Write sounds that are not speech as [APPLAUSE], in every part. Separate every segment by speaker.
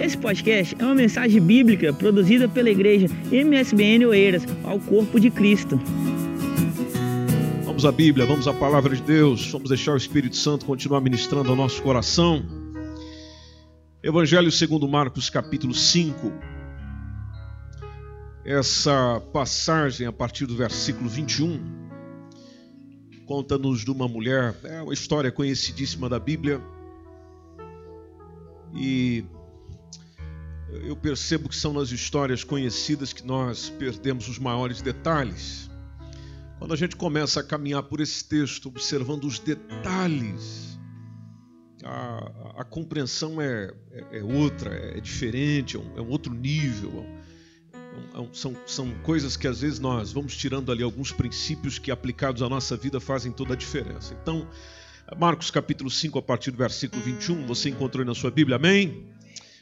Speaker 1: Esse podcast é uma mensagem bíblica produzida pela igreja MSBN Oeiras ao corpo de Cristo.
Speaker 2: Vamos à Bíblia, vamos à palavra de Deus, vamos deixar o Espírito Santo continuar ministrando ao nosso coração. Evangelho segundo Marcos, capítulo 5. Essa passagem a partir do versículo 21 conta-nos de uma mulher, é uma história conhecidíssima da Bíblia. E eu percebo que são nas histórias conhecidas que nós perdemos os maiores detalhes. Quando a gente começa a caminhar por esse texto, observando os detalhes, a, a compreensão é, é, é, outra, é diferente, é um, é um outro nível. É um, são, são coisas que às vezes nós vamos tirando ali alguns princípios que aplicados à nossa vida fazem toda a diferença. Então, Marcos capítulo 5, a partir do versículo 21, você encontrou aí na sua Bíblia, amém?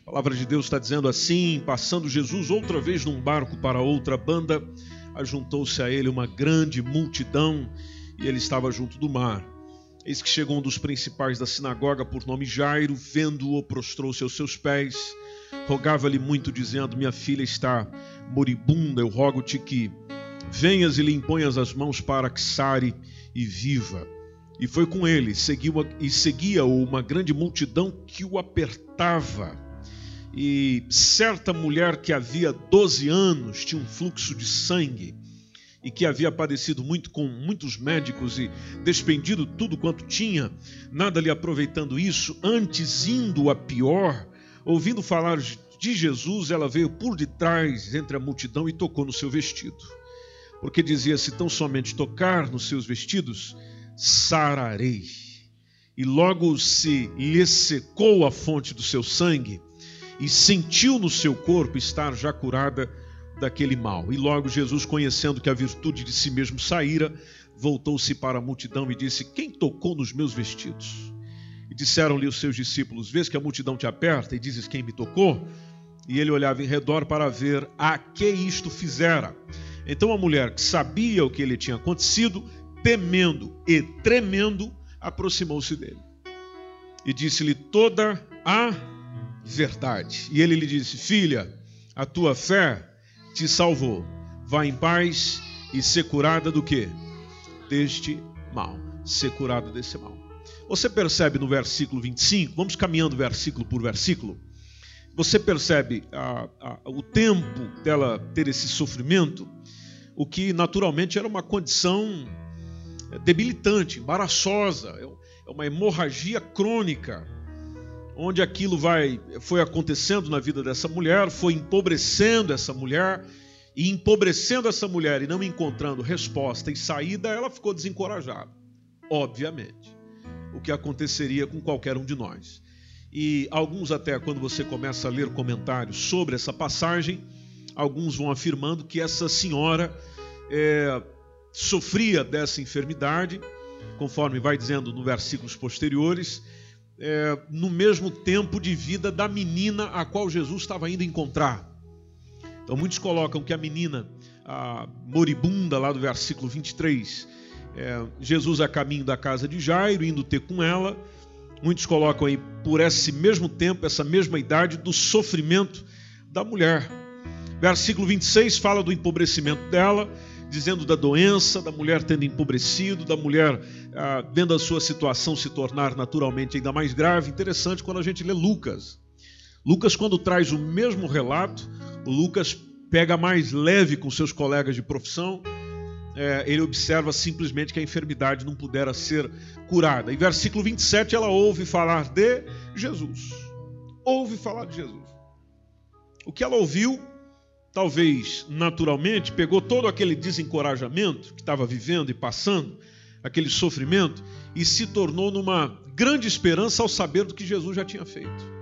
Speaker 2: A palavra de Deus está dizendo assim: passando Jesus outra vez num barco para outra banda, ajuntou-se a ele uma grande multidão e ele estava junto do mar. Eis que chegou um dos principais da sinagoga, por nome Jairo, vendo-o, prostrou-se aos seus pés, rogava-lhe muito, dizendo: Minha filha está moribunda, eu rogo-te que venhas e lhe imponhas as mãos para que sare e viva. E foi com ele, seguiu, e seguia-o uma grande multidão que o apertava e certa mulher que havia 12 anos tinha um fluxo de sangue e que havia padecido muito com muitos médicos e despendido tudo quanto tinha, nada lhe aproveitando isso, antes indo a pior, ouvindo falar de Jesus, ela veio por detrás entre a multidão e tocou no seu vestido. Porque dizia: Se tão somente tocar nos seus vestidos, sararei. E logo se lhe secou a fonte do seu sangue e sentiu no seu corpo estar já curada daquele mal. E logo Jesus, conhecendo que a virtude de si mesmo saíra, voltou-se para a multidão e disse: Quem tocou nos meus vestidos? E disseram-lhe os seus discípulos: Vês que a multidão te aperta e dizes: Quem me tocou? E ele olhava em redor para ver a que isto fizera. Então a mulher, que sabia o que lhe tinha acontecido, temendo e tremendo, aproximou-se dele e disse-lhe toda a verdade. E ele lhe disse: Filha, a tua fé te salvou. Vá em paz e ser curada do que? Deste mal. Ser curada desse mal. Você percebe no versículo 25, vamos caminhando versículo por versículo. Você percebe a, a, o tempo dela ter esse sofrimento, o que naturalmente era uma condição debilitante, embaraçosa, é, é uma hemorragia crônica onde aquilo vai foi acontecendo na vida dessa mulher, foi empobrecendo essa mulher, e empobrecendo essa mulher e não encontrando resposta e saída, ela ficou desencorajada. Obviamente. O que aconteceria com qualquer um de nós. E alguns até quando você começa a ler comentários sobre essa passagem, alguns vão afirmando que essa senhora é, sofria dessa enfermidade, conforme vai dizendo no versículos posteriores, é, no mesmo tempo de vida da menina a qual Jesus estava indo encontrar. Então, muitos colocam que a menina, a moribunda, lá do versículo 23, é, Jesus a caminho da casa de Jairo, indo ter com ela. Muitos colocam aí, por esse mesmo tempo, essa mesma idade, do sofrimento da mulher. Versículo 26 fala do empobrecimento dela dizendo da doença, da mulher tendo empobrecido, da mulher ah, vendo a sua situação se tornar naturalmente ainda mais grave. Interessante quando a gente lê Lucas. Lucas, quando traz o mesmo relato, Lucas pega mais leve com seus colegas de profissão. É, ele observa simplesmente que a enfermidade não pudera ser curada. Em versículo 27, ela ouve falar de Jesus. Ouve falar de Jesus. O que ela ouviu talvez naturalmente, pegou todo aquele desencorajamento que estava vivendo e passando, aquele sofrimento, e se tornou numa grande esperança ao saber do que Jesus já tinha feito.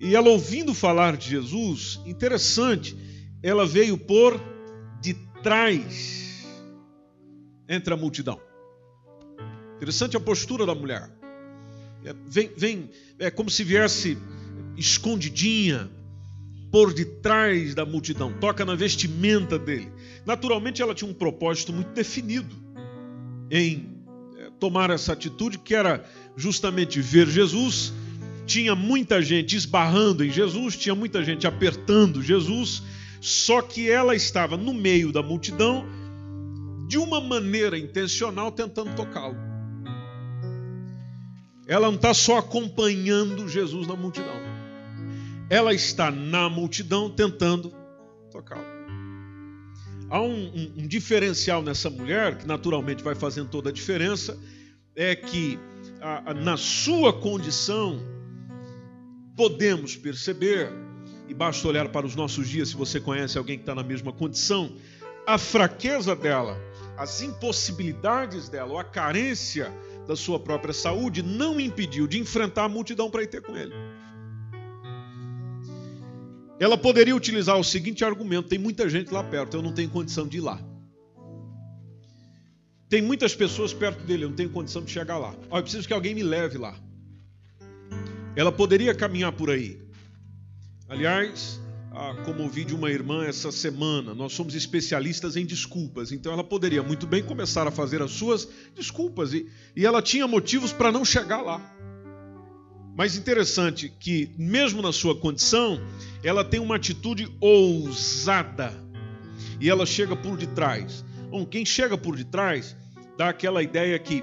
Speaker 2: E ela ouvindo falar de Jesus, interessante, ela veio por de trás entre a multidão. Interessante a postura da mulher. É, vem, vem, é como se viesse escondidinha, por detrás da multidão, toca na vestimenta dele. Naturalmente, ela tinha um propósito muito definido em eh, tomar essa atitude, que era justamente ver Jesus tinha muita gente esbarrando em Jesus, tinha muita gente apertando Jesus, só que ela estava no meio da multidão, de uma maneira intencional, tentando tocá-lo. Ela não está só acompanhando Jesus na multidão, ela está na multidão tentando tocá-lo. Há um, um, um, diferencial nessa mulher, que naturalmente vai fazendo toda a diferença, é que a, a, na sua condição, podemos perceber, e basta olhar para os nossos dias se você conhece alguém que está na mesma condição, a fraqueza dela, as impossibilidades dela, ou a carência da sua própria saúde, não impediu de enfrentar a multidão para ir ter com ele. Ela poderia utilizar o seguinte argumento: tem muita gente lá perto, eu não tenho condição de ir lá. Tem muitas pessoas perto dele, eu não tenho condição de chegar lá. Oh, eu preciso que alguém me leve lá. Ela poderia caminhar por aí. Aliás, ah, como ouvi de uma irmã essa semana, nós somos especialistas em desculpas, então ela poderia muito bem começar a fazer as suas desculpas e, e ela tinha motivos para não chegar lá. Mas interessante que, mesmo na sua condição, ela tem uma atitude ousada e ela chega por detrás. Bom, quem chega por detrás dá aquela ideia que,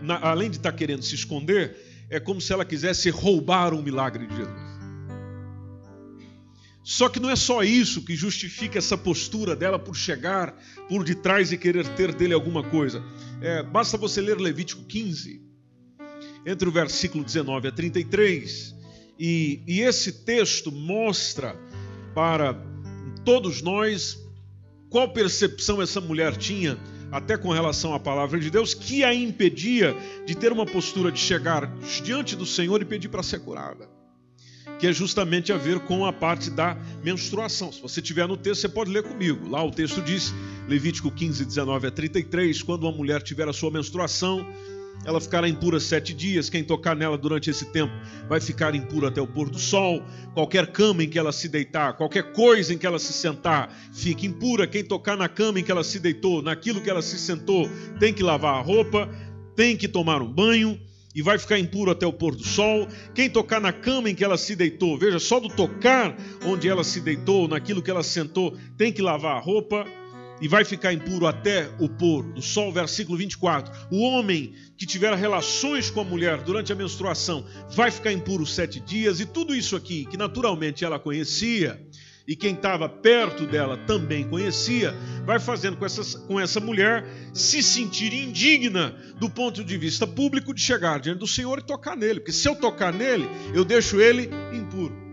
Speaker 2: na, além de estar tá querendo se esconder, é como se ela quisesse roubar um milagre de Jesus. Só que não é só isso que justifica essa postura dela por chegar por detrás e querer ter dele alguma coisa. É, basta você ler Levítico 15 entre o versículo 19 a 33, e, e esse texto mostra para todos nós qual percepção essa mulher tinha, até com relação à palavra de Deus, que a impedia de ter uma postura de chegar diante do Senhor e pedir para ser curada. Que é justamente a ver com a parte da menstruação. Se você tiver no texto, você pode ler comigo. Lá o texto diz, Levítico 15, 19 a 33, quando uma mulher tiver a sua menstruação, ela ficará impura sete dias. Quem tocar nela durante esse tempo vai ficar impuro até o pôr do sol. Qualquer cama em que ela se deitar, qualquer coisa em que ela se sentar, fique impura. Quem tocar na cama em que ela se deitou, naquilo que ela se sentou, tem que lavar a roupa, tem que tomar um banho e vai ficar impuro até o pôr do sol. Quem tocar na cama em que ela se deitou, veja, só do tocar onde ela se deitou, naquilo que ela sentou, tem que lavar a roupa e vai ficar impuro até o pôr do sol. Versículo 24: O homem que tiver relações com a mulher durante a menstruação vai ficar impuro sete dias, e tudo isso aqui, que naturalmente ela conhecia, e quem estava perto dela também conhecia, vai fazendo com essa, com essa mulher se sentir indigna do ponto de vista público de chegar diante do Senhor e tocar nele, porque se eu tocar nele, eu deixo ele impuro.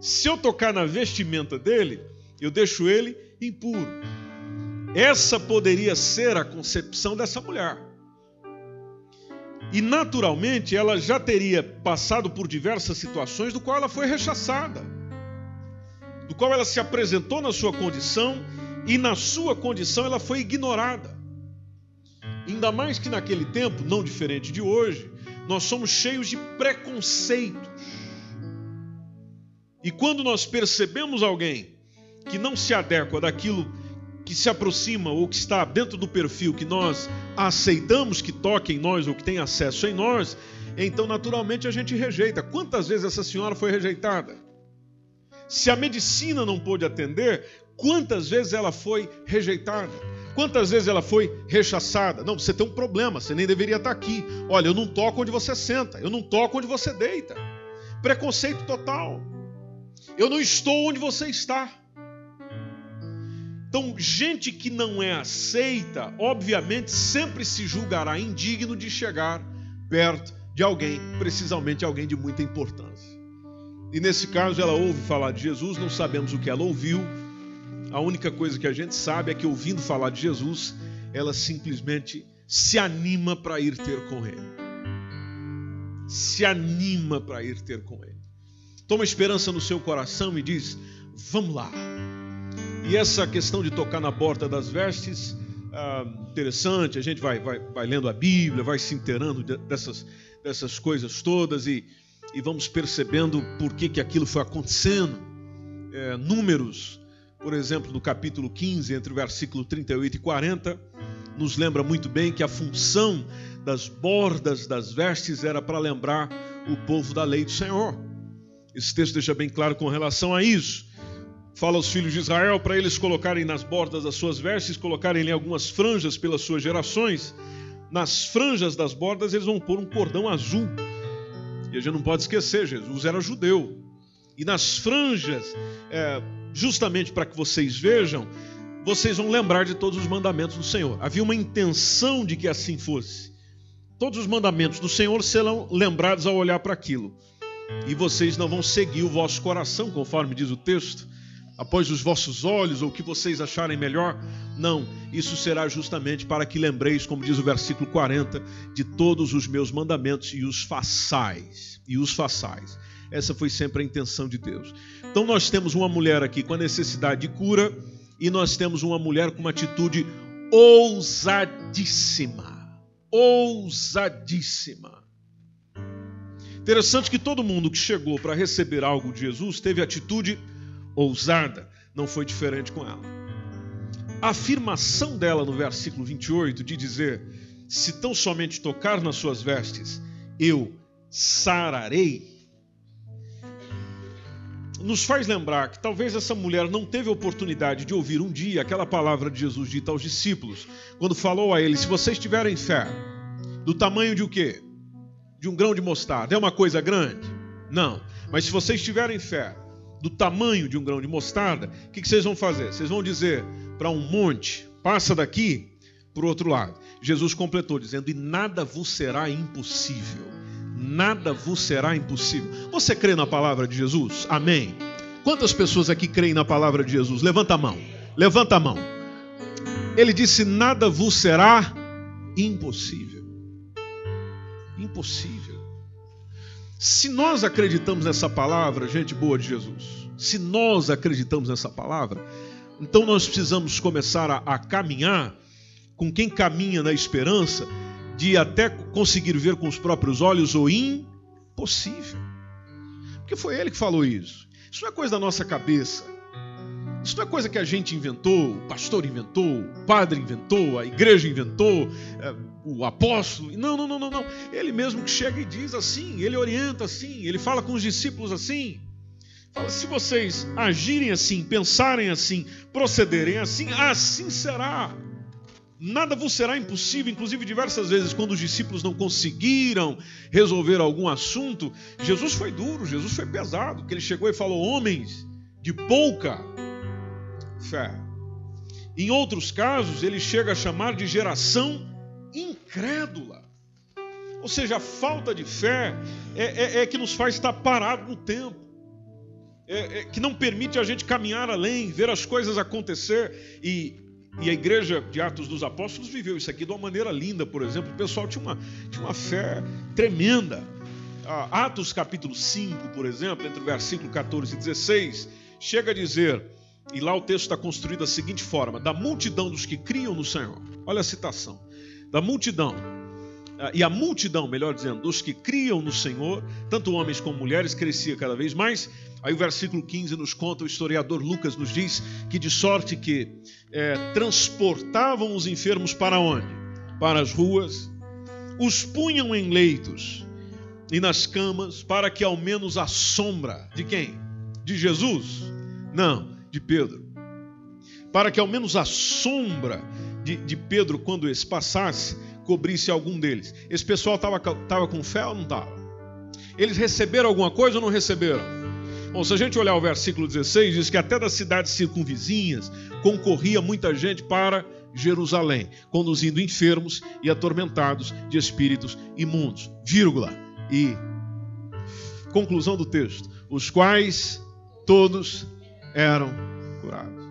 Speaker 2: Se eu tocar na vestimenta dele, eu deixo ele impuro. Essa poderia ser a concepção dessa mulher. E naturalmente ela já teria passado por diversas situações do qual ela foi rechaçada, do qual ela se apresentou na sua condição e na sua condição ela foi ignorada. Ainda mais que naquele tempo, não diferente de hoje, nós somos cheios de preconceitos. E quando nós percebemos alguém que não se adequa daquilo que se aproxima ou que está dentro do perfil que nós aceitamos que toque em nós ou que tem acesso em nós, então naturalmente a gente rejeita. Quantas vezes essa senhora foi rejeitada? Se a medicina não pôde atender, quantas vezes ela foi rejeitada? Quantas vezes ela foi rechaçada? Não, você tem um problema, você nem deveria estar aqui. Olha, eu não toco onde você senta, eu não toco onde você deita. Preconceito total. Eu não estou onde você está. Então, gente que não é aceita, obviamente sempre se julgará indigno de chegar perto de alguém, precisamente alguém de muita importância. E nesse caso, ela ouve falar de Jesus, não sabemos o que ela ouviu. A única coisa que a gente sabe é que ouvindo falar de Jesus, ela simplesmente se anima para ir ter com ele. Se anima para ir ter com ele. Toma esperança no seu coração e diz: Vamos lá e essa questão de tocar na porta das vestes, ah, interessante, a gente vai, vai, vai lendo a Bíblia, vai se inteirando dessas, dessas coisas todas e, e vamos percebendo por que, que aquilo foi acontecendo. É, números, por exemplo, no capítulo 15, entre o versículo 38 e 40, nos lembra muito bem que a função das bordas das vestes era para lembrar o povo da lei do Senhor. Esse texto deixa bem claro com relação a isso. Fala aos filhos de Israel para eles colocarem nas bordas das suas vestes, colocarem algumas franjas pelas suas gerações. Nas franjas das bordas eles vão pôr um cordão azul. E a gente não pode esquecer, Jesus era judeu. E nas franjas, é, justamente para que vocês vejam, vocês vão lembrar de todos os mandamentos do Senhor. Havia uma intenção de que assim fosse. Todos os mandamentos do Senhor serão lembrados ao olhar para aquilo. E vocês não vão seguir o vosso coração, conforme diz o texto, após os vossos olhos ou o que vocês acharem melhor. Não, isso será justamente para que lembreis, como diz o versículo 40, de todos os meus mandamentos e os façais. E os façais. Essa foi sempre a intenção de Deus. Então nós temos uma mulher aqui com a necessidade de cura e nós temos uma mulher com uma atitude ousadíssima. Ousadíssima. Interessante que todo mundo que chegou para receber algo de Jesus teve atitude ousada. Não foi diferente com ela. A afirmação dela no versículo 28 de dizer: Se tão somente tocar nas suas vestes, eu sararei nos faz lembrar que talvez essa mulher não teve oportunidade de ouvir um dia aquela palavra de Jesus dita aos discípulos, quando falou a eles: se vocês tiverem fé, do tamanho de o quê? De um grão de mostarda. É uma coisa grande? Não. Mas se vocês tiverem fé do tamanho de um grão de mostarda, o que, que vocês vão fazer? Vocês vão dizer para um monte, passa daqui para o outro lado. Jesus completou dizendo: e nada vos será impossível nada vos será impossível. Você crê na palavra de Jesus? Amém. Quantas pessoas aqui creem na palavra de Jesus? Levanta a mão. Levanta a mão. Ele disse: Nada vos será impossível. Impossível. Se nós acreditamos nessa palavra, gente boa de Jesus, se nós acreditamos nessa palavra, então nós precisamos começar a, a caminhar com quem caminha na esperança de até conseguir ver com os próprios olhos o impossível. Porque foi ele que falou isso. Isso não é coisa da nossa cabeça. Isso não é coisa que a gente inventou, o pastor inventou, o padre inventou, a igreja inventou, é, o apóstolo. Não, não, não, não, não. Ele mesmo que chega e diz assim, ele orienta assim, ele fala com os discípulos assim. Fala, se vocês agirem assim, pensarem assim, procederem assim, assim será. Nada vos será impossível, inclusive diversas vezes, quando os discípulos não conseguiram resolver algum assunto, Jesus foi duro, Jesus foi pesado, porque ele chegou e falou: homens de pouca fé. Em outros casos, ele chega a chamar de geração incrédula. Ou seja, a falta de fé é, é, é que nos faz estar parado no tempo. É, é, que não permite a gente caminhar além, ver as coisas acontecer. E e a igreja de Atos dos Apóstolos viveu isso aqui de uma maneira linda, por exemplo. O pessoal tinha uma, tinha uma fé tremenda. Ah, Atos capítulo 5, por exemplo, entre o versículo 14 e 16, chega a dizer, e lá o texto está construído da seguinte forma: da multidão dos que criam no Senhor. Olha a citação. Da multidão ah, e a multidão, melhor dizendo, dos que criam no Senhor, tanto homens como mulheres, crescia cada vez mais. Aí o versículo 15 nos conta, o historiador Lucas nos diz que de sorte que é, transportavam os enfermos para onde? Para as ruas, os punham em leitos e nas camas, para que ao menos a sombra de quem? De Jesus? Não, de Pedro. Para que ao menos a sombra de, de Pedro, quando esse passasse, cobrisse algum deles. Esse pessoal estava tava com fé ou não estava? Eles receberam alguma coisa ou não receberam? Bom, se a gente olhar o versículo 16, diz que até das cidades circunvizinhas concorria muita gente para Jerusalém, conduzindo enfermos e atormentados de espíritos imundos. Vírgula. E conclusão do texto: os quais todos eram curados.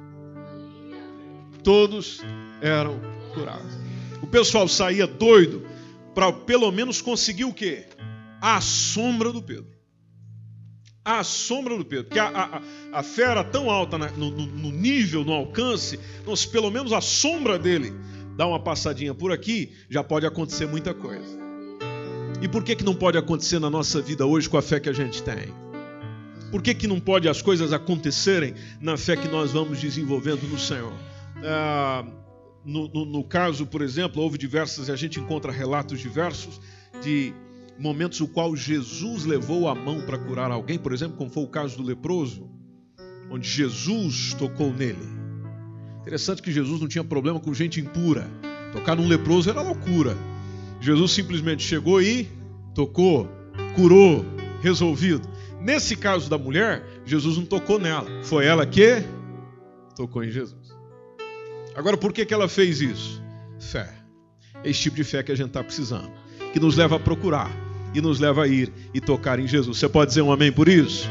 Speaker 2: Todos eram curados. O pessoal saía doido para pelo menos conseguir o quê? A sombra do Pedro. A sombra do Pedro. Porque a, a, a fé era tão alta no, no, no, nível, no alcance, se pelo menos a sombra dele dá uma passadinha por aqui, já pode acontecer muita coisa. E por que, que não pode acontecer na nossa vida hoje com a fé que a gente tem? Por que, que não pode as coisas acontecerem na fé que nós vamos desenvolvendo no Senhor? Ah, no, no, no, caso, por exemplo, houve diversas, a gente encontra relatos diversos de momentos no qual Jesus levou a mão para curar alguém, por exemplo, como foi o caso do leproso, onde Jesus tocou nele. Interessante que Jesus não tinha problema com gente impura. Tocar num leproso era loucura. Jesus simplesmente chegou e tocou, curou, resolvido. Nesse caso da mulher, Jesus não tocou nela, foi ela que tocou em Jesus. Agora, por que, que ela fez isso? Fé. É esse tipo de fé que a gente está precisando, que nos leva a procurar e nos leva a ir e tocar em Jesus. Você pode dizer um amém por isso?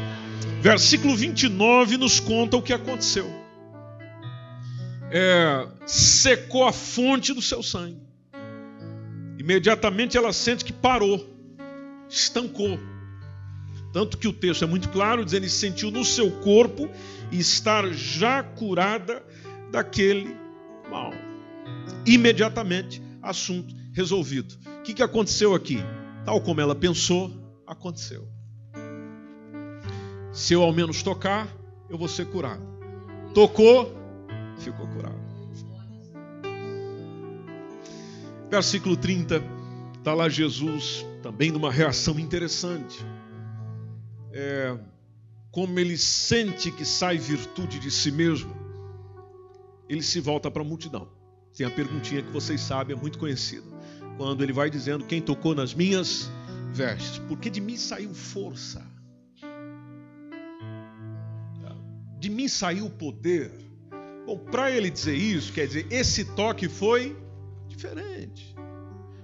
Speaker 2: Versículo 29 nos conta o que aconteceu. É, secou a fonte do seu sangue. Imediatamente ela sente que parou, estancou. Tanto que o texto é muito claro, dizendo que sentiu no seu corpo estar já curada daquele mal. Imediatamente, assunto resolvido. O que, que aconteceu aqui? Tal como ela pensou, aconteceu. Se eu ao menos tocar, eu vou ser curado. Tocou, ficou curado. Versículo 30, está lá Jesus, também numa reação interessante. É, como ele sente que sai virtude de si mesmo, ele se volta para a multidão. Tem a perguntinha que vocês sabem, é muito conhecida. Quando ele vai dizendo: Quem tocou nas minhas vestes? Porque de mim saiu força. De mim saiu poder. Bom, para ele dizer isso, quer dizer, esse toque foi diferente.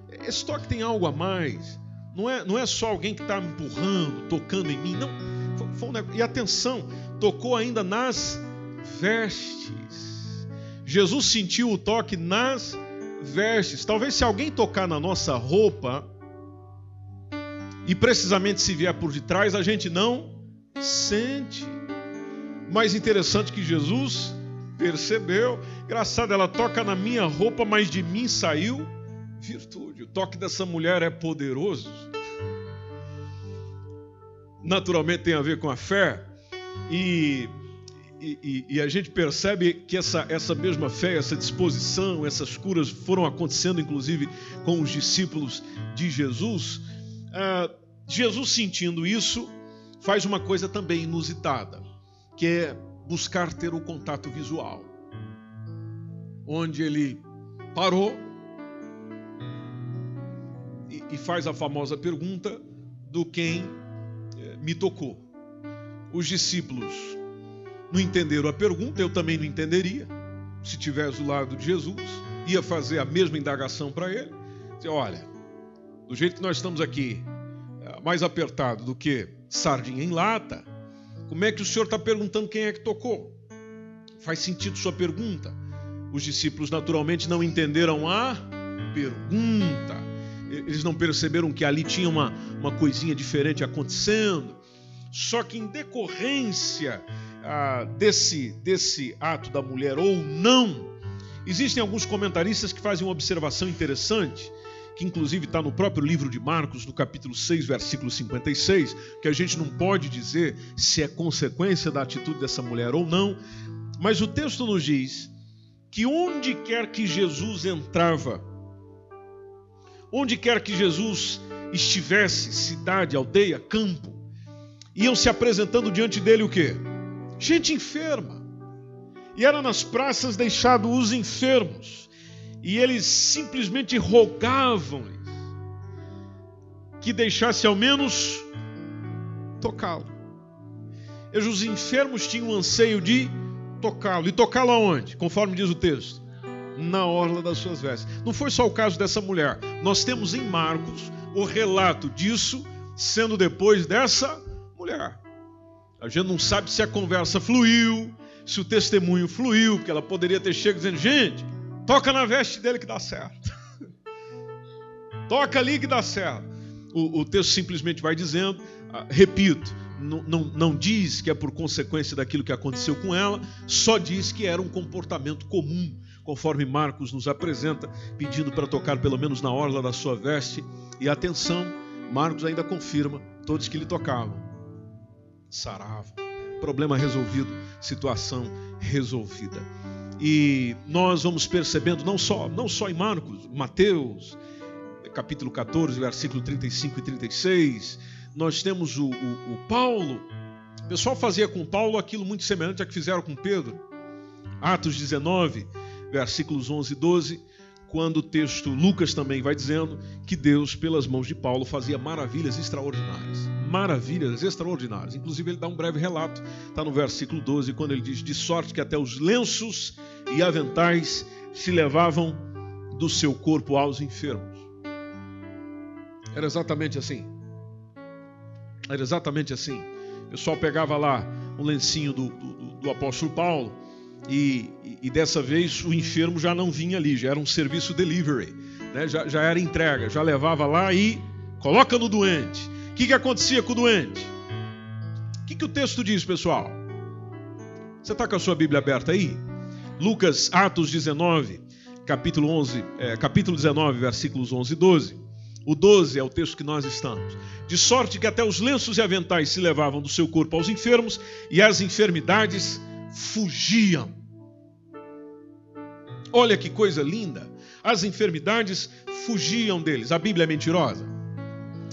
Speaker 2: Esse toque tem algo a mais. Não é, não é só alguém que está me empurrando, tocando em mim. Não. Foi, foi um e atenção, tocou ainda nas vestes. Jesus sentiu o toque nas vestes. Talvez se alguém tocar na nossa roupa, e precisamente se vier por detrás, a gente não sente. Mais interessante que Jesus percebeu. Engraçado, ela toca na minha roupa, mas de mim saiu virtude. O toque dessa mulher é poderoso. Naturalmente tem a ver com a fé. E, e, e, a gente percebe que essa, essa mesma fé, essa disposição, essas curas foram acontecendo, inclusive, com os discípulos de Jesus. Ah, Jesus, sentindo isso, faz uma coisa também inusitada, que é buscar ter o contato visual. Onde ele parou e, faz a famosa pergunta do quem me tocou. Os discípulos não entenderam a pergunta, eu também não entenderia. Se tivesse do lado de Jesus, ia fazer a mesma indagação para ele. Dizer, olha, do jeito que nós estamos aqui, eh, mais apertado do que sardinha em lata, como é que o senhor está perguntando quem é que tocou? Faz sentido sua pergunta. Os discípulos naturalmente não entenderam a pergunta. Eles não perceberam que ali tinha uma, uma coisinha diferente acontecendo. Só que em decorrência ah, desse, desse ato da mulher ou não, existem alguns comentaristas que fazem uma observação interessante que inclusive está no próprio livro de Marcos, no capítulo 6, versículo 56, que a gente não pode dizer se é consequência da atitude dessa mulher ou não, mas o texto nos diz que onde quer que Jesus entrava, onde quer que Jesus estivesse, cidade, aldeia, campo, iam se apresentando diante dele o quê? Gente enferma. E era nas praças deixado os enfermos e eles simplesmente rogavam-lhe que deixasse ao menos tocá-lo. Os enfermos tinham anseio de tocá-lo. E tocá-lo aonde? Conforme diz o texto. Na orla das suas vestes. Não foi só o caso dessa mulher. Nós temos em Marcos o relato disso sendo depois dessa mulher. A gente não sabe se a conversa fluiu, se o testemunho fluiu, porque ela poderia ter chegado dizendo: gente, Toca na veste dele que dá certo. [LAUGHS] Toca ali que dá certo. O, o texto simplesmente vai dizendo, ah, repito, não, não, não, diz que é por consequência daquilo que aconteceu com ela, só diz que era um comportamento comum, conforme Marcos nos apresenta, pedindo para tocar pelo menos na orla da sua veste. E atenção, Marcos ainda confirma: todos que lhe tocavam saravam. Problema resolvido, situação resolvida. E nós vamos percebendo, não só, não só em Marcos, Mateus, capítulo 14, versículo 35 e 36. Nós temos o, o, o Paulo. O pessoal fazia com Paulo aquilo muito semelhante a que fizeram com Pedro. Atos 19, versículos 11 e 12 quando o texto Lucas também vai dizendo que Deus, pelas mãos de Paulo, fazia maravilhas extraordinárias. Maravilhas extraordinárias. Inclusive, ele dá um breve relato, está no versículo 12, quando ele diz: De sorte que até os lenços e aventais se levavam do seu corpo aos enfermos. Era exatamente assim. Era exatamente assim. O pessoal pegava lá um lencinho do, do, do apóstolo Paulo e, e, dessa vez o enfermo já não vinha ali, já era um serviço delivery, né? já, já era entrega, já levava lá e coloca no doente. O que, que acontecia com o doente? O que, que o texto diz, pessoal? Você está com a sua Bíblia aberta aí? Lucas, Atos 19, capítulo 11, é, capítulo 19, versículos 11 e 12. O 12 é o texto que nós estamos. De sorte que até os lenços e aventais se levavam do seu corpo aos enfermos e as enfermidades fugiam. Olha que coisa linda! As enfermidades fugiam deles. A Bíblia é mentirosa?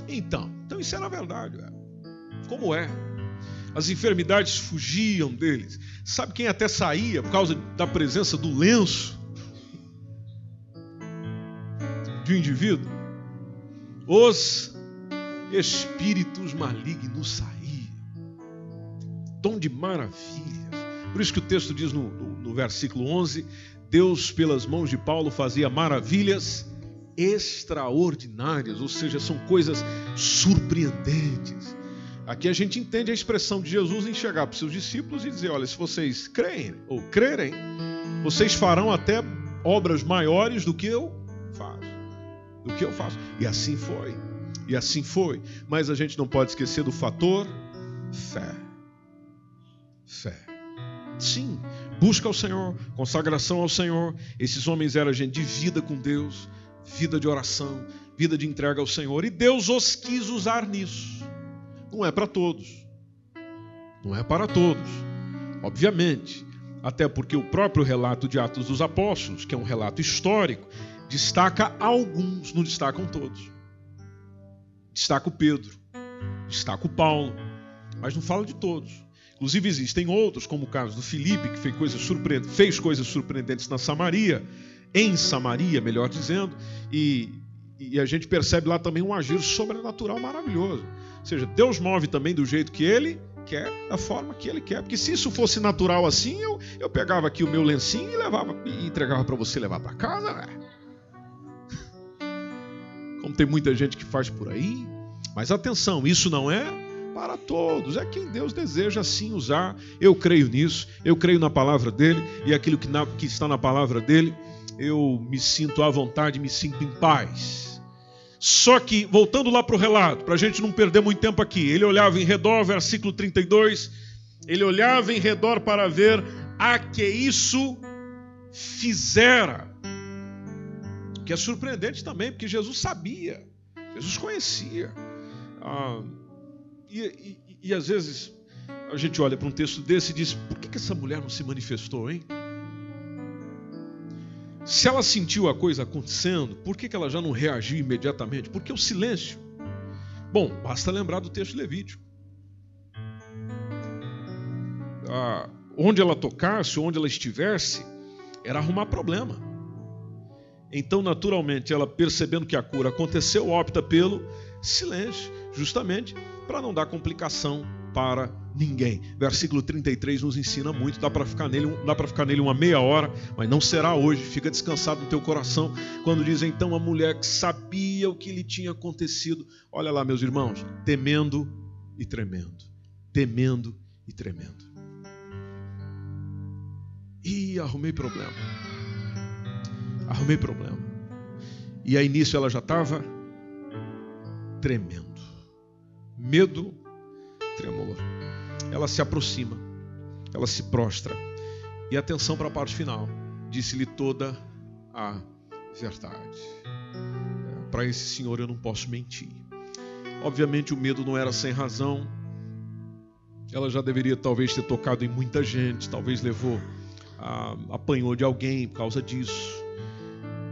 Speaker 2: Então, então isso era verdade. Como é? As enfermidades fugiam deles. Sabe quem até saía por causa da presença do lenço de um indivíduo? Os espíritos malignos saíam. Tom de maravilha. Por isso que o texto diz no, no, no versículo 11: Deus, pelas mãos de Paulo, fazia maravilhas extraordinárias, ou seja, são coisas surpreendentes. Aqui a gente entende a expressão de Jesus em chegar para os seus discípulos e dizer: olha, se vocês creem ou crerem, vocês farão até obras maiores do que eu faço. Do que eu faço. E assim foi. E assim foi. Mas a gente não pode esquecer do fator fé. Fé. Sim, busca ao Senhor, consagração ao Senhor. Esses homens eram gente de vida com Deus, vida de oração, vida de entrega ao Senhor. E Deus os quis usar nisso. Não é para todos. Não é para todos. Obviamente. Até porque o próprio relato de Atos dos Apóstolos, que é um relato histórico, destaca alguns, não destacam todos. Destaca o Pedro, destaca o Paulo, mas não fala de todos. Inclusive existem outros, como o caso do Filipe, que fez coisas, fez coisas surpreendentes na Samaria, em Samaria, melhor dizendo, e, e a gente percebe lá também um agir sobrenatural maravilhoso. Ou seja, Deus move também do jeito que Ele quer, da forma que Ele quer. Porque se isso fosse natural assim, eu, eu pegava aqui o meu lencinho e levava e entregava para você levar para casa. Né? [LAUGHS] Como tem muita gente que faz por aí. Mas atenção, isso não é para todos. É quem Deus deseja assim usar. Eu creio nisso, eu creio na palavra dele e aquilo que, na, que está na palavra dele, eu me sinto à vontade, me sinto em paz. Só que, voltando lá para o relato, para a gente não perder muito tempo aqui, ele olhava em redor, versículo 32, ele olhava em redor para ver a que isso fizera. Que é surpreendente também, porque Jesus sabia, Jesus conhecia. Ah, e, e, e às vezes a gente olha para um texto desse e diz: por que, que essa mulher não se manifestou, hein? Se ela sentiu a coisa acontecendo, por que, que ela já não reagiu imediatamente? Porque o silêncio. Bom, basta lembrar do texto levítico. Ah, onde ela tocasse, onde ela estivesse, era arrumar problema. Então, naturalmente, ela percebendo que a cura aconteceu, opta pelo silêncio, justamente para não dar complicação para ninguém. Versículo 33 nos ensina muito, dá para ficar nele, dá para ficar nele uma meia hora, mas não será hoje. Fica descansado no teu coração quando diz então a mulher que sabia o que lhe tinha acontecido. Olha lá, meus irmãos, temendo e tremendo. Temendo e tremendo. E arrumei problema. Arrumei problema. E aí nisso ela já estava tremendo medo, tremor. Ela se aproxima, ela se prostra. E atenção para a parte final. Disse-lhe toda a verdade. É, para esse senhor eu não posso mentir. Obviamente o medo não era sem razão. Ela já deveria talvez ter tocado em muita gente, talvez levou, a, apanhou de alguém por causa disso.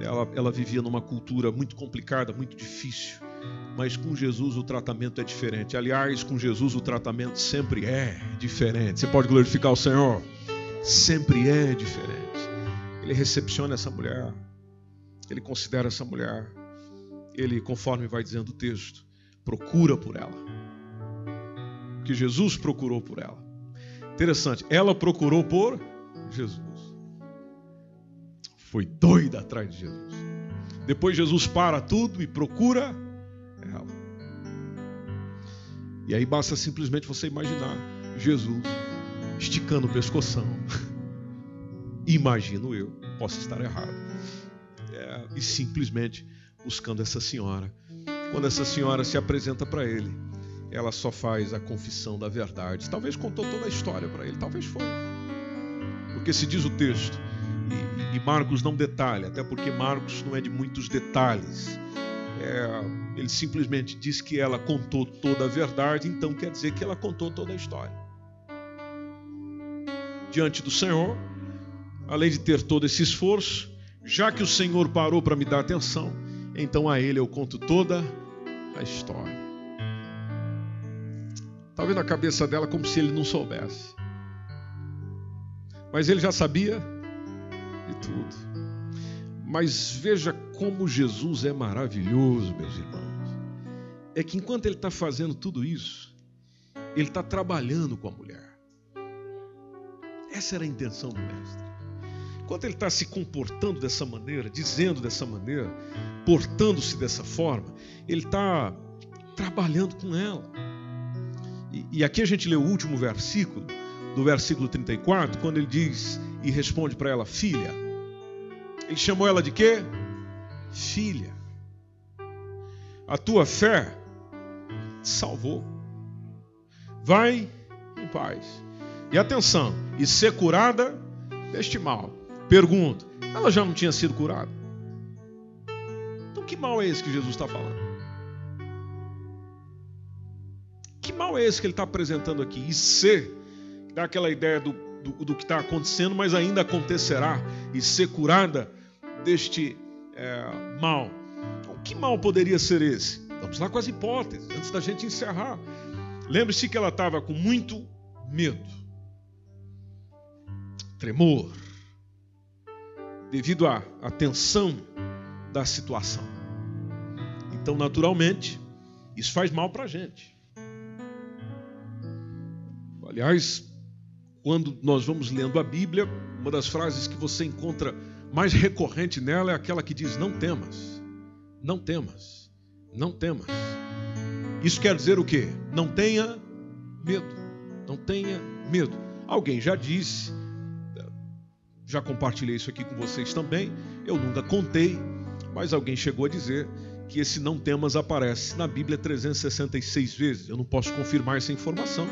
Speaker 2: ela, ela vivia numa cultura muito complicada, muito difícil. Mas com Jesus o tratamento é diferente. Aliás, com Jesus o tratamento sempre é diferente. Você pode glorificar o Senhor? Sempre é diferente. Ele recepciona essa mulher, ele considera essa mulher, ele, conforme vai dizendo o texto, procura por ela. Que Jesus procurou por ela. Interessante, ela procurou por Jesus. Foi doida atrás de Jesus. Depois Jesus para tudo e procura. E aí basta simplesmente você imaginar Jesus esticando o pescoção. [LAUGHS] Imagino eu, posso estar errado. É, e simplesmente buscando essa senhora. Quando essa senhora se apresenta para ele, ela só faz a confissão da verdade. Talvez contou toda a história para ele, talvez foi. Porque se diz o texto, e, e, Marcos não detalha, até porque Marcos não é de muitos detalhes. É, ele simplesmente diz que ela contou toda a verdade, então quer dizer que ela contou toda a história. Diante do Senhor, além de ter todo esse esforço, já que o Senhor parou para me dar atenção, então a Ele eu conto toda a história. Talvez na cabeça dela como se ele não soubesse. Mas ele já sabia de tudo. Mas veja como Jesus é maravilhoso, meus irmãos. É que enquanto ele está fazendo tudo isso, ele está trabalhando com a mulher. Essa era a intenção do mestre. Enquanto ele está se comportando dessa maneira, dizendo dessa maneira, portando-se dessa forma, ele está trabalhando com ela. E, e aqui a gente lê o último versículo, do versículo 34, quando ele diz e responde para ela, filha. Ele chamou ela de quê? Filha. A tua fé te salvou. Vai em paz. E atenção, e ser curada deste mal. Pergunto, ela já não tinha sido curada? Então que mal é esse que Jesus está falando? Que mal é esse que ele está apresentando aqui? E ser, dá aquela ideia do, do, do que está acontecendo, mas ainda acontecerá, e ser curada deste é, mal. Então, que mal poderia ser esse? Vamos lá com as hipóteses, antes da gente encerrar. Lembre-se que ela estava com muito medo, tremor, devido à, à tensão da situação. Então, naturalmente, isso faz mal para a gente. Aliás, quando nós vamos lendo a Bíblia, uma das frases que você encontra mais recorrente nela é aquela que diz: Não temas, não temas, não temas. Isso quer dizer o quê? Não tenha medo, não tenha medo. Alguém já disse, já compartilhei isso aqui com vocês também, eu nunca contei, mas alguém chegou a dizer que esse não temas aparece na Bíblia 366 vezes. Eu não posso confirmar essa informação,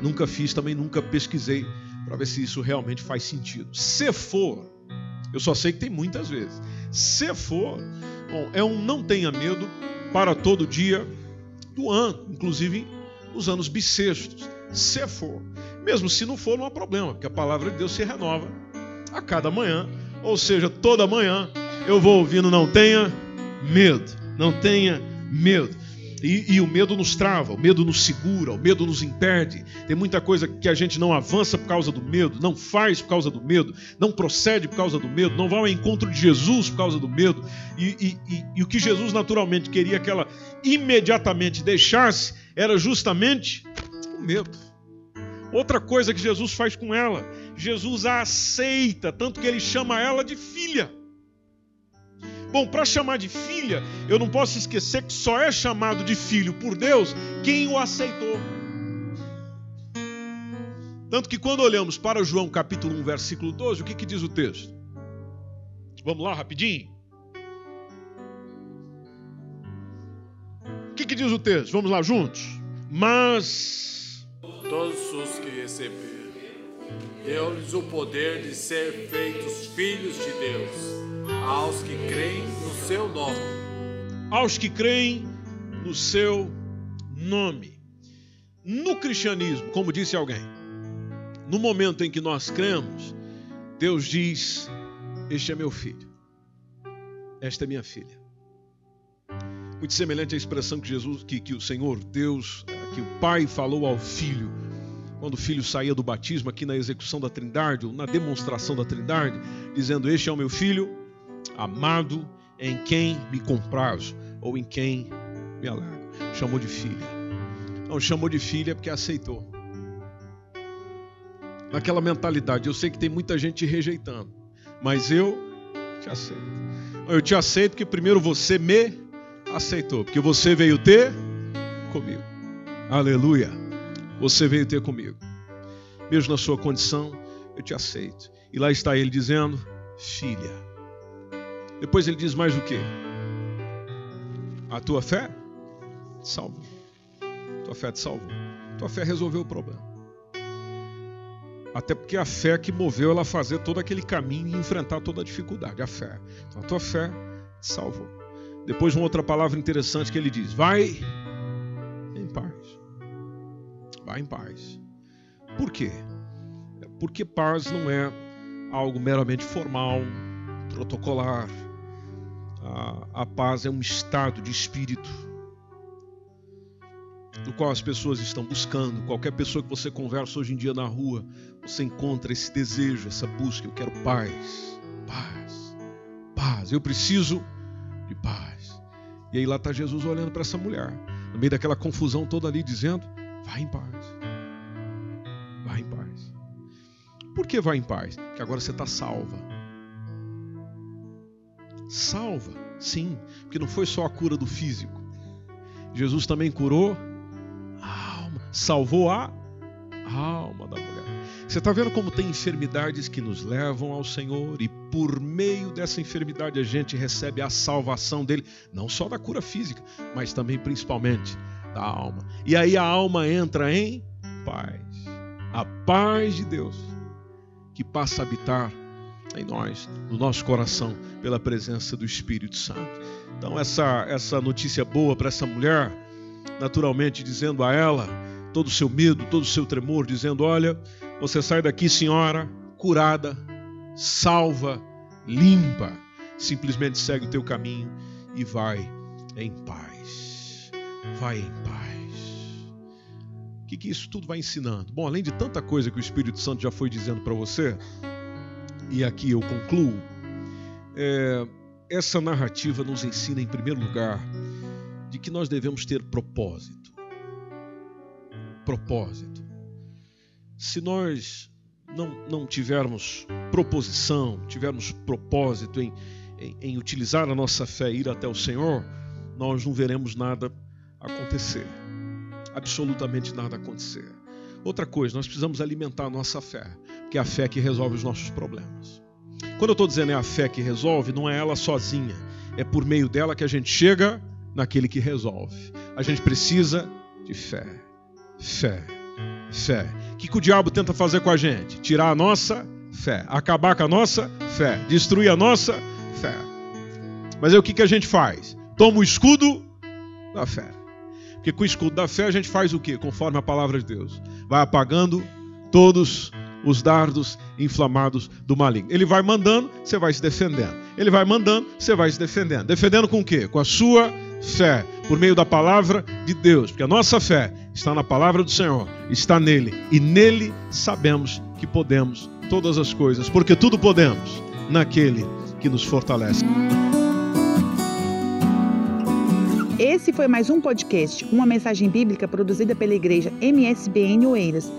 Speaker 2: nunca fiz, também nunca pesquisei para ver se isso realmente faz sentido. Se for, eu só sei que tem muitas vezes. Se for, bom, é um não tenha medo para todo dia do ano, inclusive os anos bissextos. Se for, mesmo se não for, não há problema, porque a palavra de Deus se renova a cada manhã, ou seja, toda manhã eu vou ouvindo não tenha medo, não tenha medo. E, e, o medo nos trava, o medo nos segura, o medo nos impede. Tem muita coisa que a gente não avança por causa do medo, não faz por causa do medo, não procede por causa do medo, não vai ao encontro de Jesus por causa do medo. E, e, e o que Jesus naturalmente queria que ela imediatamente deixasse era justamente o medo. Outra coisa que Jesus faz com ela, Jesus a aceita, tanto que ele chama ela de filha. Bom, para chamar de filha, eu não posso esquecer que só é chamado de filho por Deus quem o aceitou. Tanto que quando olhamos para João capítulo 1, versículo 12, o que, que diz o texto? Vamos lá, rapidinho. O que, que diz o texto? Vamos lá juntos. Mas
Speaker 3: todos os que receberam, deu-lhes o poder de ser feitos filhos de Deus aos que creem no seu nome.
Speaker 2: Aos que creem no seu nome. No cristianismo, como disse alguém, no momento em que nós cremos, Deus diz: Este é meu filho. Esta é minha filha. Muito semelhante à expressão que Jesus, que, que o Senhor Deus, que o Pai falou ao Filho, quando o Filho saía do batismo, aqui na execução da Trindade, ou na demonstração da Trindade, dizendo: Este é o meu Filho amado, em quem me comprazo, ou em quem me alegro. Chamou de filha. Não chamou de filha porque aceitou. Naquela mentalidade, eu sei que tem muita gente rejeitando, mas eu te aceito. Eu te aceito porque primeiro você me aceitou, porque você veio ter comigo. Aleluia. Você veio ter comigo. Mesmo na sua condição, eu te aceito. E lá está ele dizendo: Filha. Depois ele diz mais o que? A tua fé te salvou. Tua fé te salvou. Tua fé resolveu o problema. Até porque a fé que moveu ela a fazer todo aquele caminho e enfrentar toda a dificuldade. A fé. Então a tua fé te salvou. Depois uma outra palavra interessante que ele diz: vai em paz. Vai em paz. Por quê? Porque paz não é algo meramente formal, protocolar. A, a paz é um estado de espírito do qual as pessoas estão buscando. Qualquer pessoa que você conversa hoje em dia na rua, você encontra esse desejo, essa busca. Eu quero paz, paz, paz. Eu preciso de paz. E aí lá está Jesus olhando para essa mulher, no meio daquela confusão toda ali, dizendo: Vai em paz. Vai em paz. Por que vai em paz? Que agora você está salva. Salva, sim, porque não foi só a cura do físico. Jesus também curou a alma, salvou a alma da mulher. Você está vendo como tem enfermidades que nos levam ao Senhor e por meio dessa enfermidade a gente recebe a salvação dele, não só da cura física, mas também principalmente da alma. E aí a alma entra em paz. A paz de Deus que passa a habitar em nós, no nosso coração, pela presença do Espírito Santo. Então essa essa notícia boa para essa mulher, naturalmente dizendo a ela todo o seu medo, todo o seu tremor, dizendo: "Olha, você sai daqui, senhora, curada, salva, limpa. Simplesmente segue o teu caminho e vai em paz. Vai em paz. O que, que isso tudo vai ensinando? Bom, além de tanta coisa que o Espírito Santo já foi dizendo para você, e aqui eu concluo, é, essa narrativa nos ensina, em primeiro lugar, de que nós devemos ter propósito. Propósito. Se nós não, não tivermos proposição, tivermos propósito em, em, em utilizar a nossa fé e ir até o Senhor, nós não veremos nada acontecer. Absolutamente nada acontecer. Outra coisa, nós precisamos alimentar a nossa fé, que é a fé que resolve os nossos problemas. Quando eu estou dizendo é a fé que resolve, não é ela sozinha, é por meio dela que a gente chega naquele que resolve. A gente precisa de fé. Fé. Fé. O que, que o diabo tenta fazer com a gente? Tirar a nossa fé. Acabar com a nossa fé. Destruir a nossa fé. Mas aí o que, que a gente faz? Toma o escudo da fé. Porque com o escudo da fé a gente faz o que? Conforme a palavra de Deus. Vai apagando todos os dardos inflamados do maligno. Ele vai mandando, você vai se defendendo. Ele vai mandando, você vai se defendendo. Defendendo com o quê? Com a sua fé, por meio da palavra de Deus, porque a nossa fé está na palavra do Senhor, está nele, e nele sabemos que podemos todas as coisas, porque tudo podemos naquele que nos fortalece.
Speaker 4: Esse foi mais um podcast, uma mensagem bíblica produzida pela igreja MSBN Oeiras.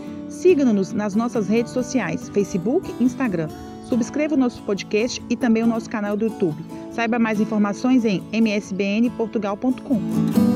Speaker 4: Siga-nos nas nossas redes sociais, Facebook e Instagram. Subscreva o nosso podcast e também o nosso canal do YouTube. Saiba mais informações em msbnportugal.com.